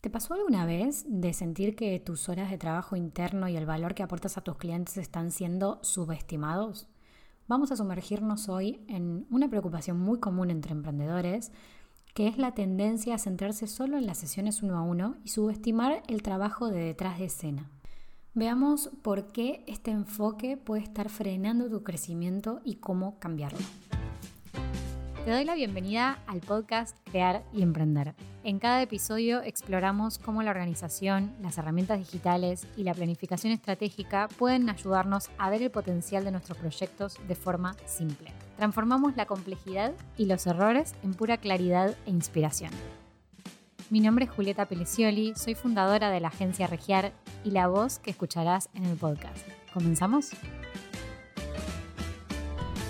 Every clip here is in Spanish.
¿Te pasó alguna vez de sentir que tus horas de trabajo interno y el valor que aportas a tus clientes están siendo subestimados? Vamos a sumergirnos hoy en una preocupación muy común entre emprendedores, que es la tendencia a centrarse solo en las sesiones uno a uno y subestimar el trabajo de detrás de escena. Veamos por qué este enfoque puede estar frenando tu crecimiento y cómo cambiarlo. Te doy la bienvenida al podcast Crear y Emprender. En cada episodio exploramos cómo la organización, las herramientas digitales y la planificación estratégica pueden ayudarnos a ver el potencial de nuestros proyectos de forma simple. Transformamos la complejidad y los errores en pura claridad e inspiración. Mi nombre es Julieta Pelicioli, soy fundadora de la agencia Regiar y la voz que escucharás en el podcast. ¿Comenzamos?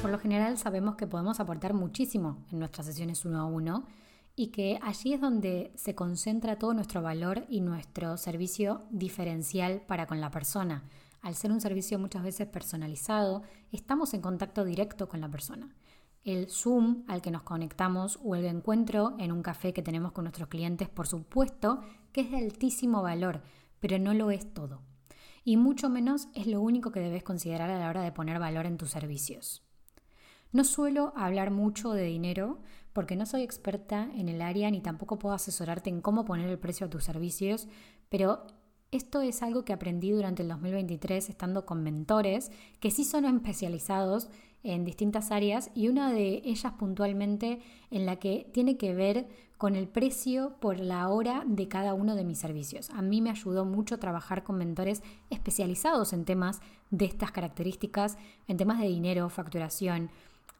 Por lo general sabemos que podemos aportar muchísimo en nuestras sesiones uno a uno y que allí es donde se concentra todo nuestro valor y nuestro servicio diferencial para con la persona. Al ser un servicio muchas veces personalizado, estamos en contacto directo con la persona. El Zoom al que nos conectamos o el encuentro en un café que tenemos con nuestros clientes, por supuesto, que es de altísimo valor, pero no lo es todo. Y mucho menos es lo único que debes considerar a la hora de poner valor en tus servicios. No suelo hablar mucho de dinero porque no soy experta en el área ni tampoco puedo asesorarte en cómo poner el precio a tus servicios, pero esto es algo que aprendí durante el 2023 estando con mentores que sí son especializados en distintas áreas y una de ellas puntualmente en la que tiene que ver con el precio por la hora de cada uno de mis servicios. A mí me ayudó mucho trabajar con mentores especializados en temas de estas características, en temas de dinero, facturación,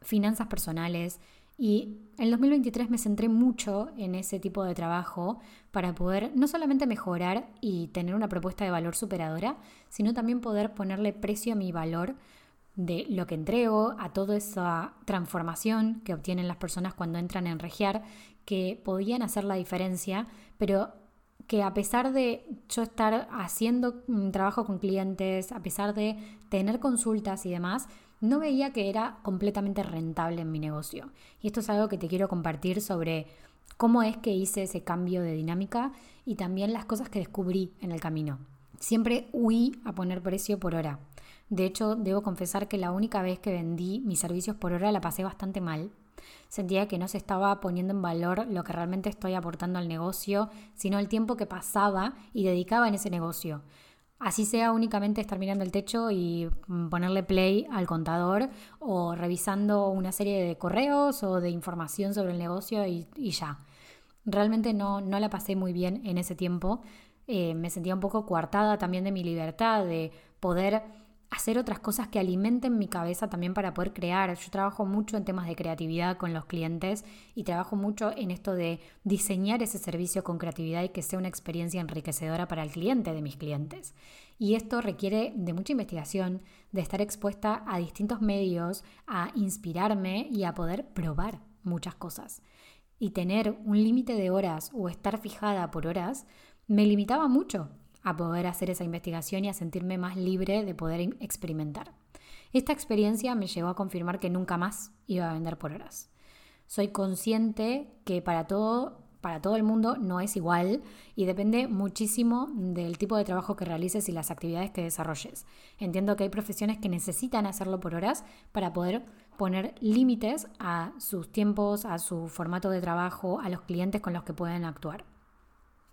finanzas personales. Y en 2023 me centré mucho en ese tipo de trabajo para poder no solamente mejorar y tener una propuesta de valor superadora, sino también poder ponerle precio a mi valor de lo que entrego, a toda esa transformación que obtienen las personas cuando entran en Regiar, que podían hacer la diferencia, pero que a pesar de yo estar haciendo trabajo con clientes, a pesar de tener consultas y demás, no veía que era completamente rentable en mi negocio. Y esto es algo que te quiero compartir sobre cómo es que hice ese cambio de dinámica y también las cosas que descubrí en el camino. Siempre huí a poner precio por hora. De hecho, debo confesar que la única vez que vendí mis servicios por hora la pasé bastante mal. Sentía que no se estaba poniendo en valor lo que realmente estoy aportando al negocio, sino el tiempo que pasaba y dedicaba en ese negocio. Así sea únicamente estar mirando el techo y mm, ponerle play al contador o revisando una serie de correos o de información sobre el negocio y, ya. Realmente no, no, la pasé muy bien en ese tiempo. Eh, me sentía un poco coartada también de mi libertad, de poder hacer otras cosas que alimenten mi cabeza también para poder crear. Yo trabajo mucho en temas de creatividad con los clientes y trabajo mucho en esto de diseñar ese servicio con creatividad y que sea una experiencia enriquecedora para el cliente de mis clientes. Y esto requiere de mucha investigación, de estar expuesta a distintos medios, a inspirarme y a poder probar muchas cosas. Y tener un límite de horas o estar fijada por horas me limitaba mucho a poder hacer esa investigación y a sentirme más libre de poder experimentar. Esta experiencia me llevó a confirmar que nunca más iba a vender por horas. Soy consciente que para todo, para todo el mundo no es igual y depende muchísimo del tipo de trabajo que realices y las actividades que desarrolles. Entiendo que hay profesiones que necesitan hacerlo por horas para poder poner límites a sus tiempos, a su formato de trabajo, a los clientes con los que pueden actuar.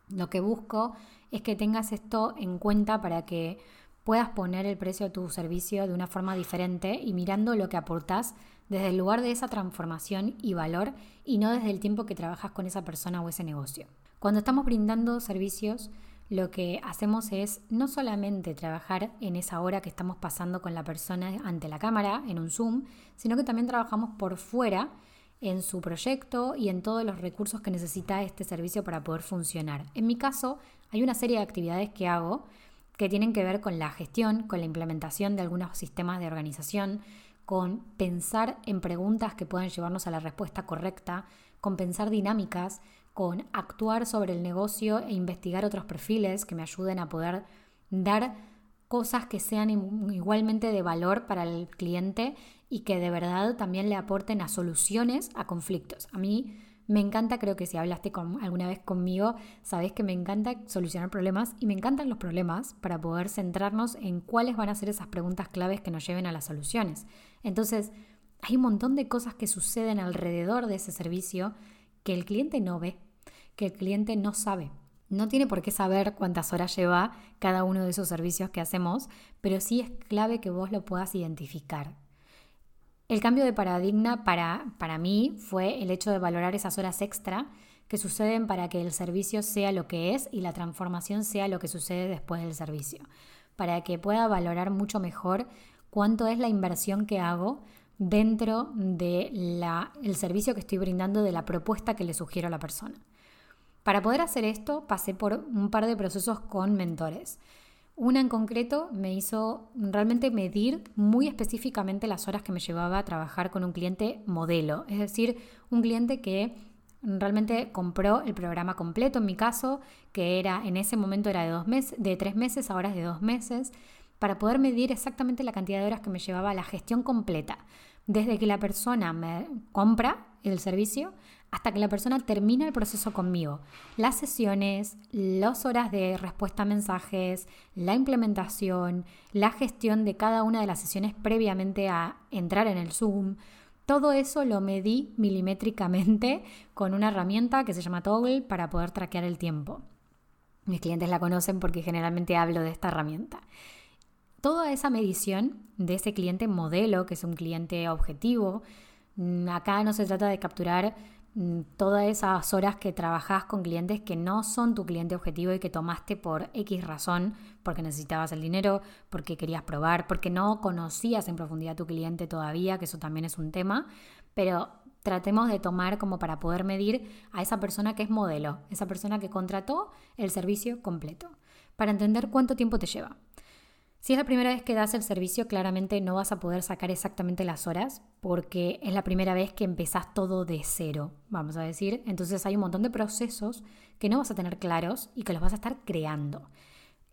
Lo que busco es que tengas esto en cuenta para que puedas poner el precio a tu servicio de una forma diferente y mirando lo que aportas desde el lugar de esa transformación y valor y no desde el tiempo que trabajas con esa persona o ese negocio. Cuando estamos brindando servicios, lo que hacemos es no solamente trabajar en esa hora que estamos pasando con la persona ante la cámara, en un Zoom, sino que también trabajamos por fuera en su proyecto y en todos los recursos que necesita este servicio para poder funcionar. En mi caso, hay una serie de actividades que hago que tienen que ver con la gestión, con la implementación de algunos sistemas de organización, con pensar en preguntas que puedan llevarnos a la respuesta correcta, con pensar dinámicas, con actuar sobre el negocio e investigar otros perfiles que me ayuden a poder dar cosas que sean igualmente de valor para el cliente y que de verdad también le aporten a soluciones a conflictos. A mí Me encanta, creo que si hablaste alguna vez conmigo, sabes que me encanta solucionar problemas y me encantan los problemas para poder centrarnos en cuáles van a ser esas preguntas claves que nos lleven a las soluciones. Entonces, hay un montón de cosas que suceden alrededor de ese servicio que el cliente no ve, que el cliente no sabe. No tiene por qué saber cuántas horas lleva cada uno de esos servicios que hacemos, pero sí es clave que vos lo puedas identificar. El cambio de paradigma para, para mí fue el hecho de valorar esas horas extra que suceden para que el servicio sea lo que es y la transformación sea lo que sucede después del servicio, para que pueda valorar mucho mejor cuánto es la inversión que hago dentro del el servicio que estoy brindando, de la propuesta que le sugiero a la persona. Para poder hacer esto pasé por un par de procesos con mentores. Una en concreto me hizo realmente medir muy específicamente las horas que me llevaba a trabajar con un cliente modelo, es decir, un cliente que realmente compró el programa completo, en mi caso, que era en ese momento era de, dos de tres meses, ahora es de dos meses, para poder medir exactamente la cantidad de horas que me llevaba la gestión completa, desde que la persona me compra el servicio hasta que la persona termina el proceso conmigo. Las sesiones, las horas de respuesta a mensajes, la implementación, la gestión de cada una de las sesiones previamente a entrar en el Zoom. Todo eso lo medí milimétricamente con una herramienta que se llama Toggle para poder traquear el tiempo. Mis clientes la conocen porque generalmente hablo de esta herramienta. Toda esa medición de ese cliente modelo, que es un cliente objetivo, mm, acá no se trata de capturar todas esas horas que trabajas con clientes que no son tu cliente objetivo y que tomaste por X razón, porque necesitabas el dinero, porque querías probar, porque no conocías en profundidad a tu cliente todavía, que eso también es un tema, pero tratemos de tomar como para poder medir a esa persona que es modelo, esa persona que contrató el servicio completo, para entender cuánto tiempo te lleva. Si es la primera vez que das el servicio, claramente no vas a poder sacar exactamente las horas porque es la primera vez que empezás todo de cero, vamos a decir. Entonces hay un montón de procesos que no vas a tener claros y que los vas a estar creando.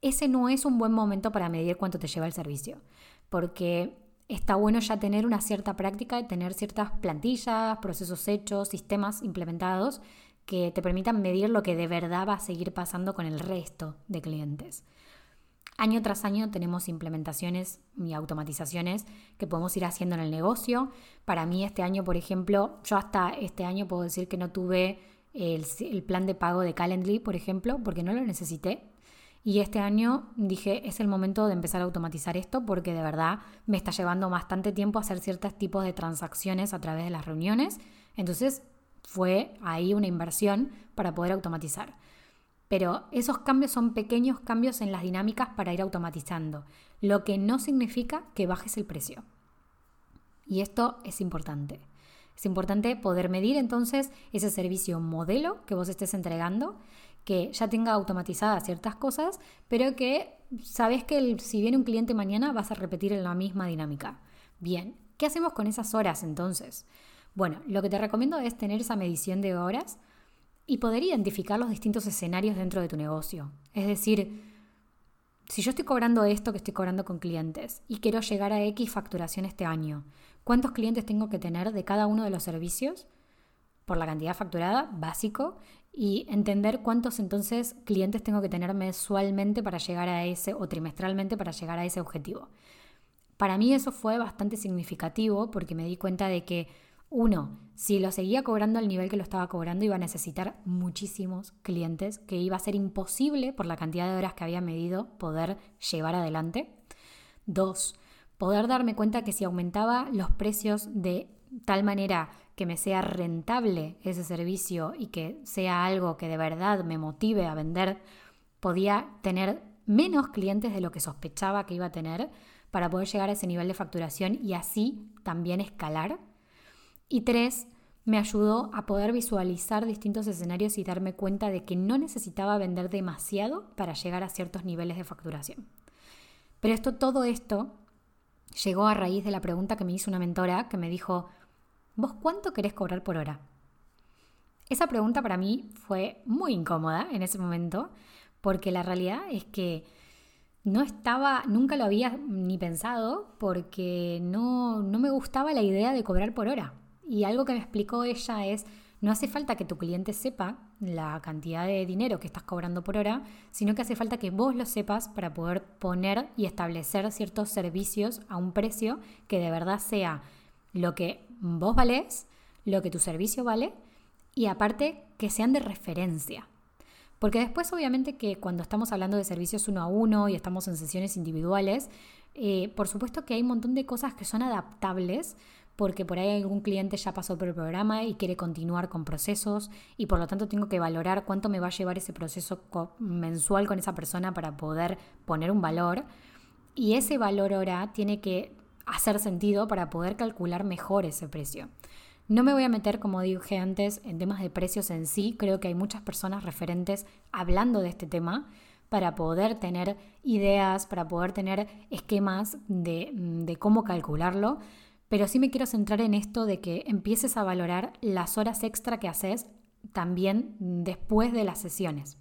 Ese no es un buen momento para medir cuánto te lleva el servicio, porque está bueno ya tener una cierta práctica y tener ciertas plantillas, procesos hechos, sistemas implementados que te permitan medir lo que de verdad va a seguir pasando con el resto de clientes. Año tras año tenemos implementaciones y automatizaciones que podemos ir haciendo en el negocio. Para mí este año, por ejemplo, yo hasta este año puedo decir que no tuve el, plan de pago de Calendly, por ejemplo, porque no lo necesité. Y este año dije, es el momento de empezar a automatizar esto porque de verdad me está llevando bastante tiempo hacer ciertos tipos de transacciones a través de las reuniones. Entonces fue ahí una inversión para poder automatizar. Pero esos cambios son pequeños cambios en las dinámicas para ir automatizando, lo que no significa que bajes el precio. Y esto es importante. Es importante poder medir entonces ese servicio modelo que vos estés entregando, que ya tenga automatizadas ciertas cosas, pero que sabes que si viene un cliente mañana vas a repetir en la misma dinámica. Bien, ¿qué hacemos con esas horas entonces? Bueno, lo que te recomiendo es tener esa medición de horas y poder identificar los distintos escenarios dentro de tu negocio. Es decir, si yo estoy cobrando esto que estoy cobrando con clientes y quiero llegar a X facturación este año, ¿cuántos clientes tengo que tener de cada uno de los servicios? Por la cantidad facturada, básico, y entender cuántos entonces clientes tengo que tener mensualmente para llegar a ese o trimestralmente para llegar a ese objetivo. Para mí eso fue bastante significativo porque me di cuenta de que uno, si lo seguía cobrando al nivel que lo estaba cobrando, iba a necesitar muchísimos clientes, que iba a ser imposible por la cantidad de horas que había medido poder llevar adelante. Dos, poder darme cuenta que si aumentaba los precios de tal manera que me sea rentable ese servicio y que sea algo que de verdad me motive a vender, podía tener menos clientes de lo que sospechaba que iba a tener para poder llegar a ese nivel de facturación y así también escalar y tres, me ayudó a poder visualizar distintos escenarios y darme cuenta de que no necesitaba vender demasiado para llegar a ciertos niveles de facturación. Pero esto, todo esto llegó a raíz de la pregunta que me hizo una mentora que me dijo, ¿vos cuánto querés cobrar por hora? Esa pregunta para mí fue muy incómoda en ese momento, porque la realidad es que no estaba, nunca lo había ni pensado, porque no, no me gustaba la idea de cobrar por hora. Y algo que me explicó ella es, No hace falta que tu cliente sepa la cantidad de dinero que estás cobrando por hora, sino que hace falta que vos lo sepas para poder poner y establecer ciertos servicios a un precio que de verdad sea lo que vos valés, lo que tu servicio vale y aparte que sean de referencia. Porque después obviamente que cuando estamos hablando de servicios uno a uno y estamos en sesiones individuales, eh, por supuesto que hay un montón de cosas que son adaptables porque por ahí algún cliente ya pasó por el programa y quiere continuar con procesos y por lo tanto tengo que valorar cuánto me va a llevar ese proceso mensual con esa persona para poder poner un valor. Y ese valor ahora tiene que hacer sentido para poder calcular mejor ese precio. No me voy a meter, como dije antes, en temas de precios en sí. Creo que hay muchas personas referentes hablando de este tema para poder tener ideas, para poder tener esquemas de, de cómo calcularlo. Pero sí me quiero centrar en esto de que empieces a valorar las horas extra que haces también después de las sesiones.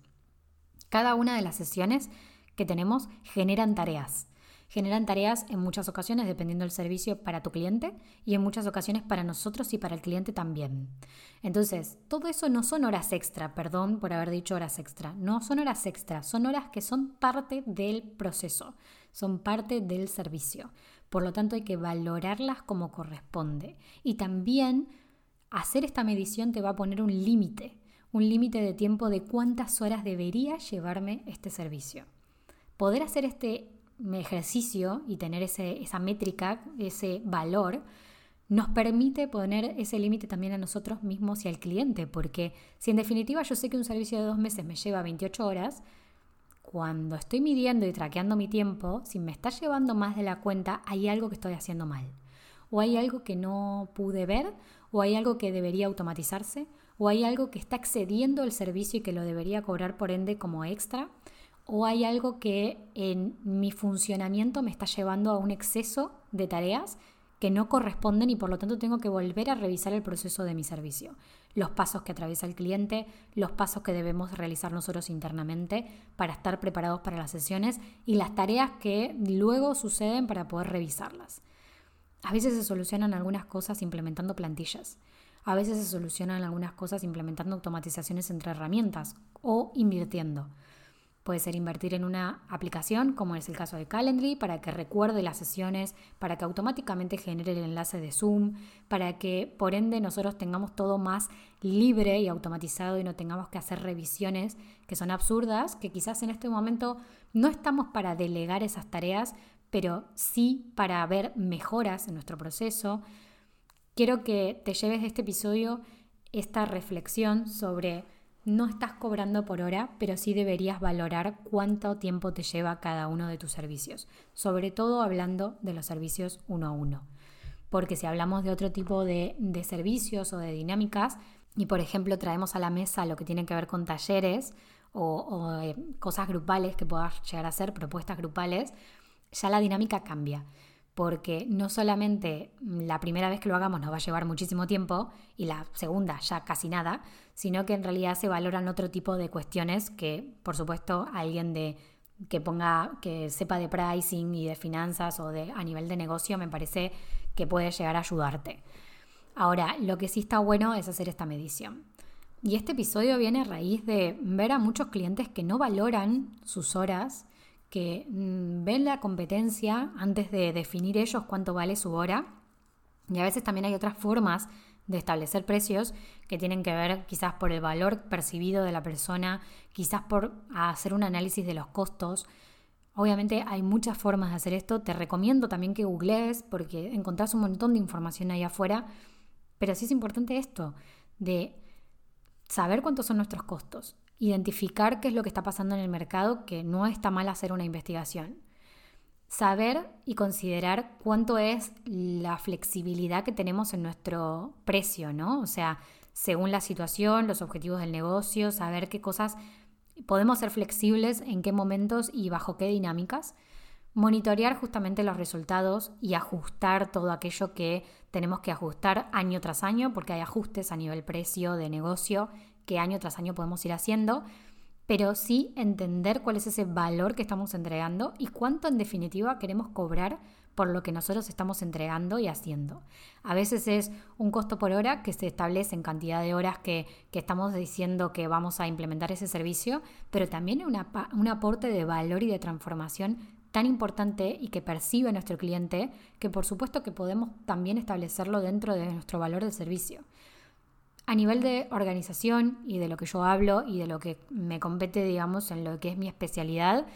Cada una de las sesiones que tenemos generan tareas generan tareas en muchas ocasiones dependiendo del servicio para tu cliente y en muchas ocasiones para nosotros y para el cliente también. Entonces, todo eso no son horas extra, perdón por haber dicho horas extra, no son horas extra, son horas que son parte del proceso, son parte del servicio. Por lo tanto, hay que valorarlas como corresponde. Y también hacer esta medición te va a poner un límite, un límite de tiempo de cuántas horas debería llevarme este servicio. Poder hacer este ejercicio y tener esa métrica, ese valor, nos permite poner ese límite también a nosotros mismos y al cliente, porque si en definitiva yo sé que un servicio de dos meses me lleva 28 horas, cuando estoy midiendo y traqueando mi tiempo, si me está llevando más de la cuenta, hay algo que estoy haciendo mal. O hay algo que no pude ver, o hay algo que debería automatizarse, o hay algo que está excediendo el servicio y que lo debería cobrar por ende como extra o hay algo que en mi funcionamiento me está llevando a un exceso de tareas que no corresponden y por lo tanto tengo que volver a revisar el proceso de mi servicio, los pasos que atraviesa el cliente, los pasos que debemos realizar nosotros internamente para estar preparados para las sesiones y las tareas que luego suceden para poder revisarlas. A veces se solucionan algunas cosas implementando plantillas, a veces se solucionan algunas cosas implementando automatizaciones entre herramientas o invirtiendo. Puede ser invertir en una aplicación, como es el caso de Calendly, para que recuerde las sesiones, para que automáticamente genere el enlace de Zoom, para que por ende nosotros tengamos todo más libre y automatizado y no tengamos que hacer revisiones que son absurdas, que quizás en este momento no estamos para delegar esas tareas, pero sí para ver mejoras en nuestro proceso. Quiero que te lleves de este episodio esta reflexión sobre no estás cobrando por hora, pero sí deberías valorar cuánto tiempo te lleva cada uno de tus servicios, sobre todo hablando de los servicios uno a uno. Porque si hablamos de otro tipo de, servicios o de dinámicas, y por ejemplo traemos a la mesa lo que tiene que ver con talleres o, o eh, cosas grupales que puedas llegar a hacer, propuestas grupales, ya la dinámica cambia porque no solamente la primera vez que lo hagamos nos va a llevar muchísimo tiempo y la segunda ya casi nada, sino que en realidad se valoran otro tipo de cuestiones que, por supuesto, alguien de que ponga, que sepa de pricing y de finanzas o de a nivel de negocio, me parece que puede llegar a ayudarte. Ahora, lo que sí está bueno es hacer esta medición. Y este episodio viene a raíz de ver a muchos clientes que no valoran sus horas que mm, ven la competencia antes de definir ellos cuánto vale su hora. Y a veces también hay otras formas de establecer precios que tienen que ver quizás por el valor percibido de la persona, quizás por hacer un análisis de los costos. Obviamente hay muchas formas de hacer esto. Te recomiendo también que googlees porque encontrás un montón de información ahí afuera. Pero sí es importante esto, de saber cuántos son nuestros costos, identificar qué es lo que está pasando en el mercado, que no está mal hacer una investigación. Saber y considerar cuánto es la flexibilidad que tenemos en nuestro precio, ¿no? O sea, según la situación, los objetivos del negocio, saber qué cosas podemos ser flexibles, en qué momentos y bajo qué dinámicas. Monitorear justamente los resultados y ajustar todo aquello que tenemos que ajustar año tras año, porque hay ajustes a nivel precio de negocio que año tras año podemos ir haciendo, pero sí entender cuál es ese valor que estamos entregando y cuánto en definitiva queremos cobrar por lo que nosotros estamos entregando y haciendo. A veces es un costo por hora que se establece en cantidad de horas que, estamos diciendo que vamos a implementar ese servicio, pero también una, un aporte de valor y de transformación tan importante y que percibe nuestro cliente que por supuesto que podemos también establecerlo dentro de nuestro valor de servicio. A nivel de organización y de lo que yo hablo y de lo que me compete, digamos, en lo que es mi especialidad,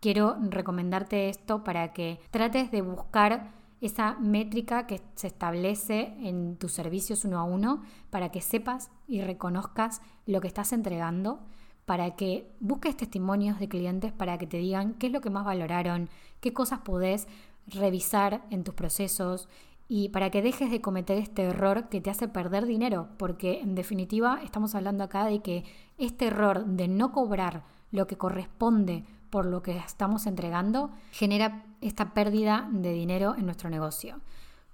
quiero recomendarte esto para que trates de buscar esa métrica que se establece en tus servicios uno a uno para que sepas y reconozcas lo que estás entregando, para que busques testimonios de clientes para que te digan qué es lo que más valoraron, qué cosas podés revisar en tus procesos y para que dejes de cometer este error que te hace perder dinero, porque en definitiva estamos hablando acá de que este error de no cobrar lo que corresponde por lo que estamos entregando genera esta pérdida de dinero en nuestro negocio.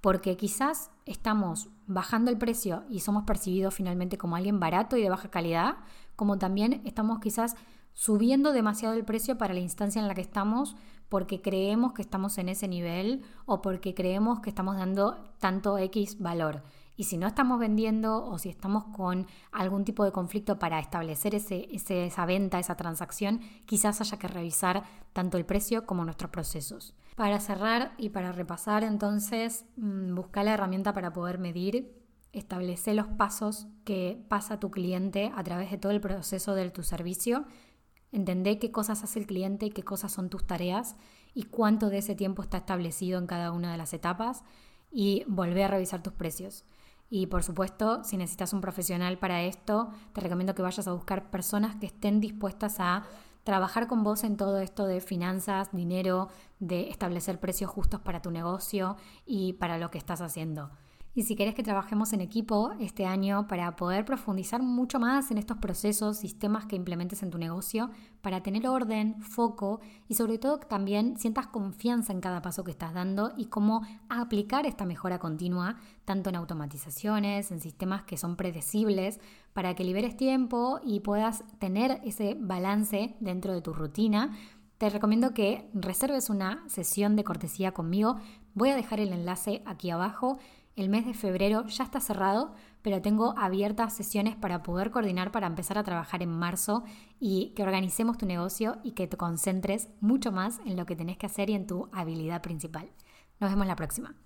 Porque quizás estamos bajando el precio y somos percibidos finalmente como alguien barato y de baja calidad, como también estamos quizás subiendo demasiado el precio para la instancia en la que estamos porque creemos que estamos en ese nivel o porque creemos que estamos dando tanto X valor. Y si no estamos vendiendo o si estamos con algún tipo de conflicto para establecer ese, esa venta, esa transacción, quizás haya que revisar tanto el precio como nuestros procesos. Para cerrar y para repasar, entonces, mm, busca la herramienta para poder medir, establece los pasos que pasa tu cliente a través de todo el proceso de tu servicio Entendé qué cosas hace el cliente y qué cosas son tus tareas y cuánto de ese tiempo está establecido en cada una de las etapas y volver a revisar tus precios. Y por supuesto, si necesitas un profesional para esto, te recomiendo que vayas a buscar personas que estén dispuestas a trabajar con vos en todo esto de finanzas, dinero, de establecer precios justos para tu negocio y para lo que estás haciendo. Y si querés que trabajemos en equipo este año para poder profundizar mucho más en estos procesos, sistemas que implementes en tu negocio, para tener orden, foco y sobre todo también sientas confianza en cada paso que estás dando y cómo aplicar esta mejora continua, tanto en automatizaciones, en sistemas que son predecibles, para que liberes tiempo y puedas tener ese balance dentro de tu rutina te recomiendo que reserves una sesión de cortesía conmigo. Voy a dejar el enlace aquí abajo. El mes de febrero ya está cerrado, pero tengo abiertas sesiones para poder coordinar para empezar a trabajar en marzo y que organicemos tu negocio y que te concentres mucho más en lo que tenés que hacer y en tu habilidad principal. Nos vemos la próxima.